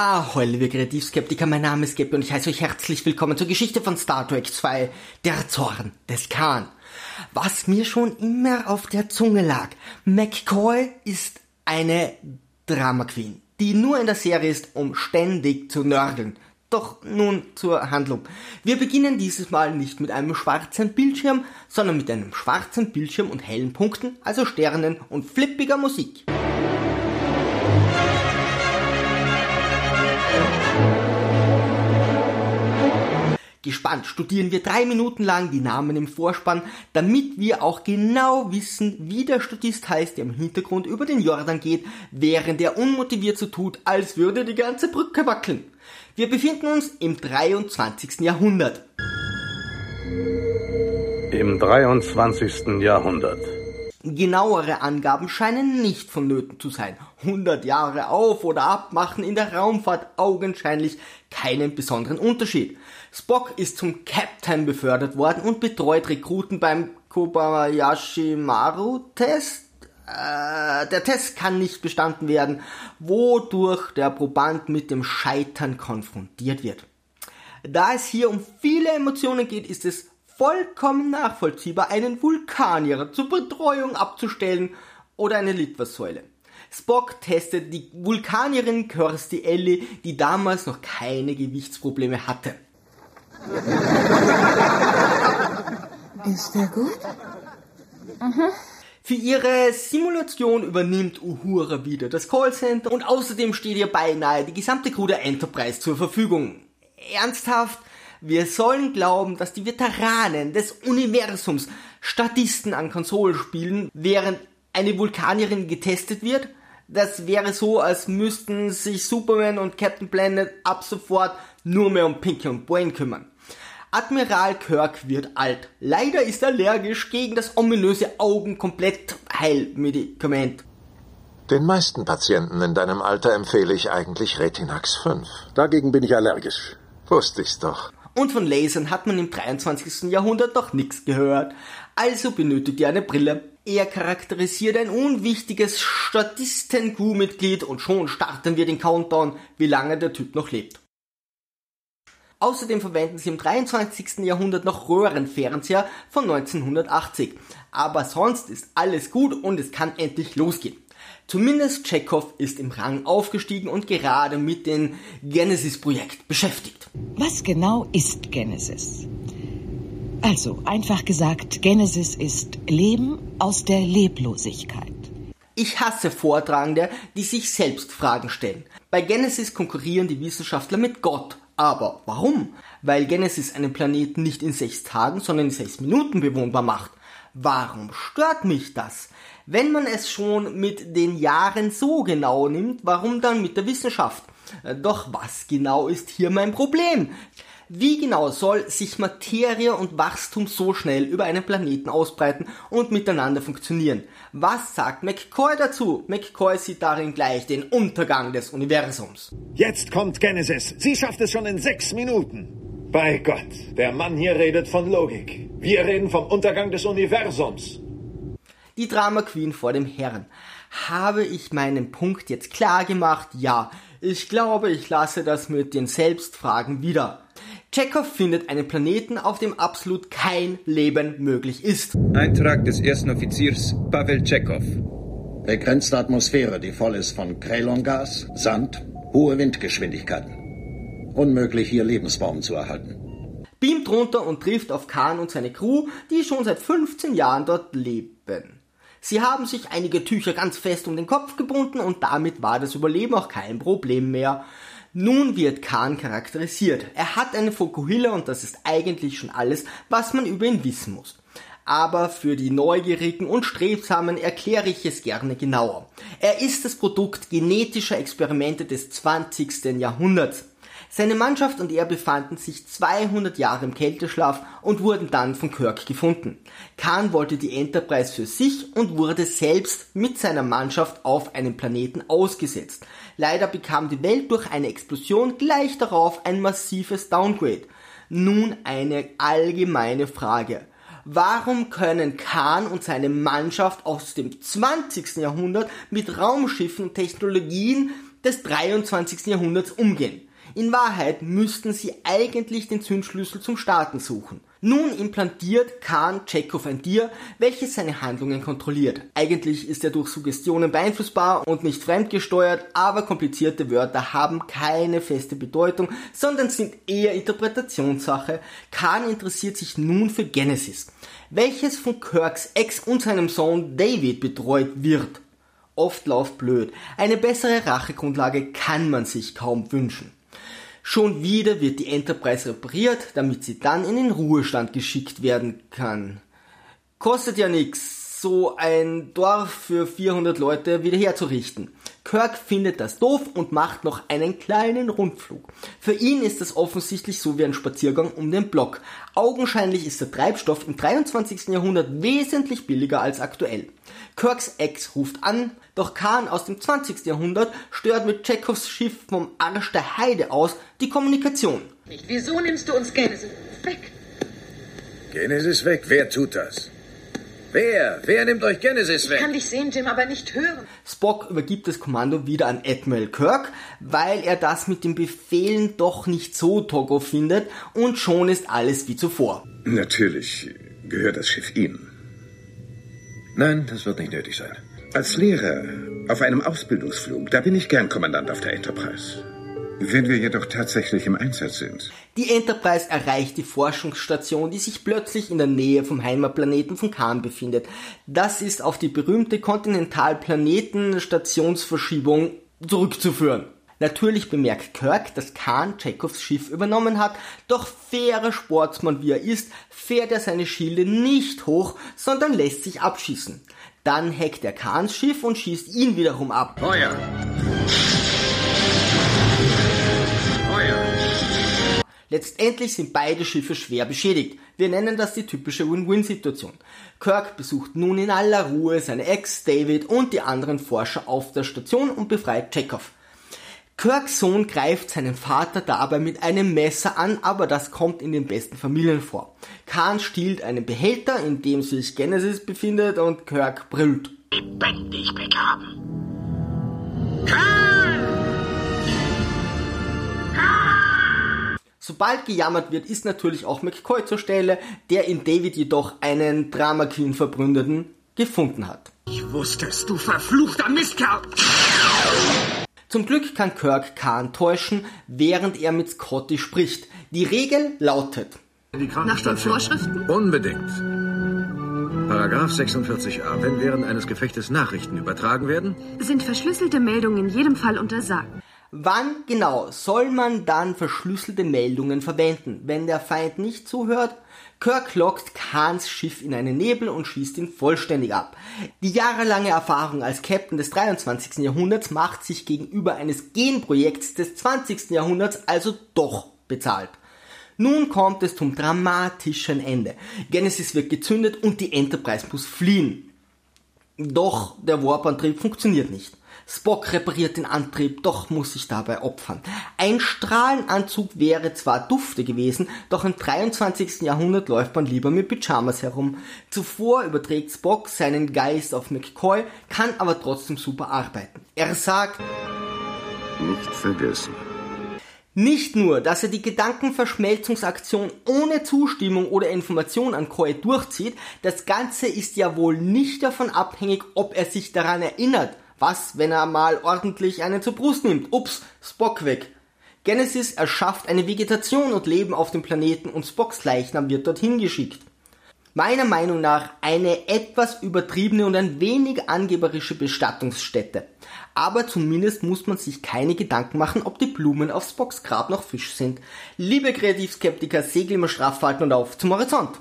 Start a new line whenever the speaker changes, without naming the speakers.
Ahoi, liebe Kreativskeptiker, mein Name ist Gabby und ich heiße euch herzlich willkommen zur Geschichte von Star Trek 2, der Zorn des Khan. Was mir schon immer auf der Zunge lag, McCoy ist eine Drama Queen, die nur in der Serie ist, um ständig zu nörgeln. Doch nun zur Handlung. Wir beginnen dieses Mal nicht mit einem schwarzen Bildschirm, sondern mit einem schwarzen Bildschirm und hellen Punkten, also Sternen und flippiger Musik. Gespannt studieren wir drei Minuten lang die Namen im Vorspann, damit wir auch genau wissen, wie der Statist heißt, der im Hintergrund über den Jordan geht, während er unmotiviert so tut, als würde die ganze Brücke wackeln. Wir befinden uns im 23. Jahrhundert.
Im 23. Jahrhundert.
Genauere Angaben scheinen nicht vonnöten zu sein. 100 Jahre auf oder ab machen in der Raumfahrt augenscheinlich keinen besonderen Unterschied. Spock ist zum Captain befördert worden und betreut Rekruten beim Kobayashi Maru Test. Äh, der Test kann nicht bestanden werden, wodurch der Proband mit dem Scheitern konfrontiert wird. Da es hier um viele Emotionen geht, ist es vollkommen nachvollziehbar, einen Vulkanier zur Betreuung abzustellen oder eine Litfaßsäule. Spock testet die Vulkanierin Kirsty Ellie, die damals noch keine Gewichtsprobleme hatte.
Ist er gut?
Mhm. Für ihre Simulation übernimmt Uhura wieder das Callcenter und außerdem steht ihr beinahe die gesamte Crew der Enterprise zur Verfügung. Ernsthaft, wir sollen glauben, dass die Veteranen des Universums Statisten an Konsolen spielen, während eine Vulkanierin getestet wird? Das wäre so, als müssten sich Superman und Captain Planet ab sofort nur mehr um Pinky und Brain kümmern. Admiral Kirk wird alt. Leider ist er allergisch gegen das ominöse Augenkomplett-Heilmedikament.
Den meisten Patienten in deinem Alter empfehle ich eigentlich Retinax 5.
Dagegen bin ich allergisch.
Wusste ich's doch.
Und von Lasern hat man im 23. Jahrhundert noch nichts gehört. Also benötigt ihr eine Brille. Er charakterisiert ein unwichtiges Statisten-Crew-Mitglied und schon starten wir den Countdown, wie lange der Typ noch lebt. Außerdem verwenden sie im 23. Jahrhundert noch Röhrenfernseher von 1980. Aber sonst ist alles gut und es kann endlich losgehen. Zumindest Chekhov ist im Rang aufgestiegen und gerade mit dem Genesis-Projekt beschäftigt.
Was genau ist Genesis? Also, einfach gesagt, Genesis ist Leben aus der Leblosigkeit.
Ich hasse Vortragende, die sich selbst Fragen stellen. Bei Genesis konkurrieren die Wissenschaftler mit Gott. Aber warum? Weil Genesis einen Planeten nicht in sechs Tagen, sondern in sechs Minuten bewohnbar macht. Warum stört mich das? Wenn man es schon mit den Jahren so genau nimmt, warum dann mit der Wissenschaft? Äh, doch was genau ist hier mein Problem? Wie genau soll sich Materie und Wachstum so schnell über einen Planeten ausbreiten und miteinander funktionieren? Was sagt McCoy dazu? McCoy sieht darin gleich den Untergang des Universums.
Jetzt kommt Genesis. Sie schafft es schon in sechs Minuten. Bei Gott, der Mann hier redet von Logik. Wir reden vom Untergang des Universums
die Drama Queen vor dem Herrn. Habe ich meinen Punkt jetzt klar gemacht? Ja. Ich glaube, ich lasse das mit den Selbstfragen wieder. Chekhov findet einen Planeten, auf dem absolut kein Leben möglich ist.
Eintrag des ersten Offiziers Pavel Chekhov.
Begrenzte Atmosphäre, die voll ist von Krelongas, Sand, hohe Windgeschwindigkeiten. Unmöglich, hier Lebensformen zu erhalten.
Beamt runter und trifft auf Khan und seine Crew, die schon seit 15 Jahren dort leben. Sie haben sich einige Tücher ganz fest um den Kopf gebunden und damit war das Überleben auch kein Problem mehr. Nun wird Khan charakterisiert. Er hat eine Fokuhila und das ist eigentlich schon alles, was man über ihn wissen muss. Aber für die Neugierigen und Strebsamen erkläre ich es gerne genauer. Er ist das Produkt genetischer Experimente des 20. Jahrhunderts. Seine Mannschaft und er befanden sich 200 Jahre im Kälteschlaf und wurden dann von Kirk gefunden. Khan wollte die Enterprise für sich und wurde selbst mit seiner Mannschaft auf einem Planeten ausgesetzt. Leider bekam die Welt durch eine Explosion gleich darauf ein massives Downgrade. Nun eine allgemeine Frage. Warum können Khan und seine Mannschaft aus dem 20. Jahrhundert mit Raumschiffen und Technologien des 23. Jahrhunderts umgehen. In Wahrheit müssten sie eigentlich den Zündschlüssel zum Starten suchen. Nun implantiert Khan Chekhov ein Tier, welches seine Handlungen kontrolliert. Eigentlich ist er durch Suggestionen beeinflussbar und nicht fremdgesteuert, aber komplizierte Wörter haben keine feste Bedeutung, sondern sind eher Interpretationssache. Khan interessiert sich nun für Genesis, welches von Kirks Ex und seinem Sohn David betreut wird. Oft läuft blöd. Eine bessere Rachegrundlage kann man sich kaum wünschen. Schon wieder wird die Enterprise repariert, damit sie dann in den Ruhestand geschickt werden kann. Kostet ja nix, so ein Dorf für 400 Leute wieder herzurichten. Kirk findet das doof und macht noch einen kleinen Rundflug. Für ihn ist das offensichtlich so wie ein Spaziergang um den Block. Augenscheinlich ist der Treibstoff im 23. Jahrhundert wesentlich billiger als aktuell. Kirks Ex ruft an, doch Khan aus dem 20. Jahrhundert stört mit Chekhovs Schiff vom Arsch der Heide aus die Kommunikation.
Wieso nimmst du uns Genesis weg?
Genesis weg? Wer tut das? Wer? Wer nimmt euch Genesis weg?
Ich kann dich sehen, Jim, aber nicht hören.
Spock übergibt das Kommando wieder an Admiral Kirk, weil er das mit den Befehlen doch nicht so togo findet und schon ist alles wie zuvor.
Natürlich gehört das Schiff Ihnen. Nein, das wird nicht nötig sein. Als Lehrer auf einem Ausbildungsflug, da bin ich gern Kommandant auf der Enterprise. Wenn wir jedoch tatsächlich im Einsatz sind.
Die Enterprise erreicht die Forschungsstation, die sich plötzlich in der Nähe vom Heimatplaneten von Khan befindet. Das ist auf die berühmte Kontinentalplaneten-Stationsverschiebung zurückzuführen. Natürlich bemerkt Kirk, dass Khan Chekhovs Schiff übernommen hat, doch fairer Sportsmann wie er ist, fährt er seine Schilde nicht hoch, sondern lässt sich abschießen. Dann hackt er Khans Schiff und schießt ihn wiederum ab.
Feuer! Feuer!
Letztendlich sind beide Schiffe schwer beschädigt. Wir nennen das die typische Win-Win-Situation. Kirk besucht nun in aller Ruhe seine Ex, David und die anderen Forscher auf der Station und befreit Chekhov. Kirks Sohn greift seinen Vater dabei mit einem Messer an, aber das kommt in den besten Familien vor. Khan stiehlt einen Behälter, in dem sich Genesis befindet und Kirk brüllt.
Lebendig begraben.
Sobald gejammert wird, ist natürlich auch McCoy zur Stelle, der in David jedoch einen Drama Queen Verbründeten gefunden hat.
Ich wusste es, du verfluchter Mistkerl!
Zum Glück kann Kirk Khan täuschen, während er mit Scotty spricht. Die Regel lautet.
Nach den Vorschriften?
Unbedingt. Paragraph 46a. Wenn während eines Gefechtes Nachrichten übertragen werden,
sind verschlüsselte Meldungen in jedem Fall untersagt.
Wann genau soll man dann verschlüsselte Meldungen verwenden, wenn der Feind nicht zuhört? Kirk lockt Khans Schiff in einen Nebel und schießt ihn vollständig ab. Die jahrelange Erfahrung als Captain des 23. Jahrhunderts macht sich gegenüber eines Genprojekts des 20. Jahrhunderts also doch bezahlt. Nun kommt es zum dramatischen Ende. Genesis wird gezündet und die Enterprise muss fliehen. Doch der Warp-Antrieb funktioniert nicht. Spock repariert den Antrieb, doch muss sich dabei opfern. Ein Strahlenanzug wäre zwar dufte gewesen, doch im 23. Jahrhundert läuft man lieber mit Pyjamas herum. Zuvor überträgt Spock seinen Geist auf McCoy, kann aber trotzdem super arbeiten. Er sagt,
nicht vergessen.
Nicht nur, dass er die Gedankenverschmelzungsaktion ohne Zustimmung oder Information an Coy durchzieht, das Ganze ist ja wohl nicht davon abhängig, ob er sich daran erinnert, was, wenn er mal ordentlich einen zur Brust nimmt? Ups, Spock weg. Genesis erschafft eine Vegetation und Leben auf dem Planeten und Spocks Leichnam wird dorthin geschickt. Meiner Meinung nach eine etwas übertriebene und ein wenig angeberische Bestattungsstätte. Aber zumindest muss man sich keine Gedanken machen, ob die Blumen auf Spocks Grab noch Fisch sind. Liebe Kreativskeptiker, segel immer straff und auf zum Horizont.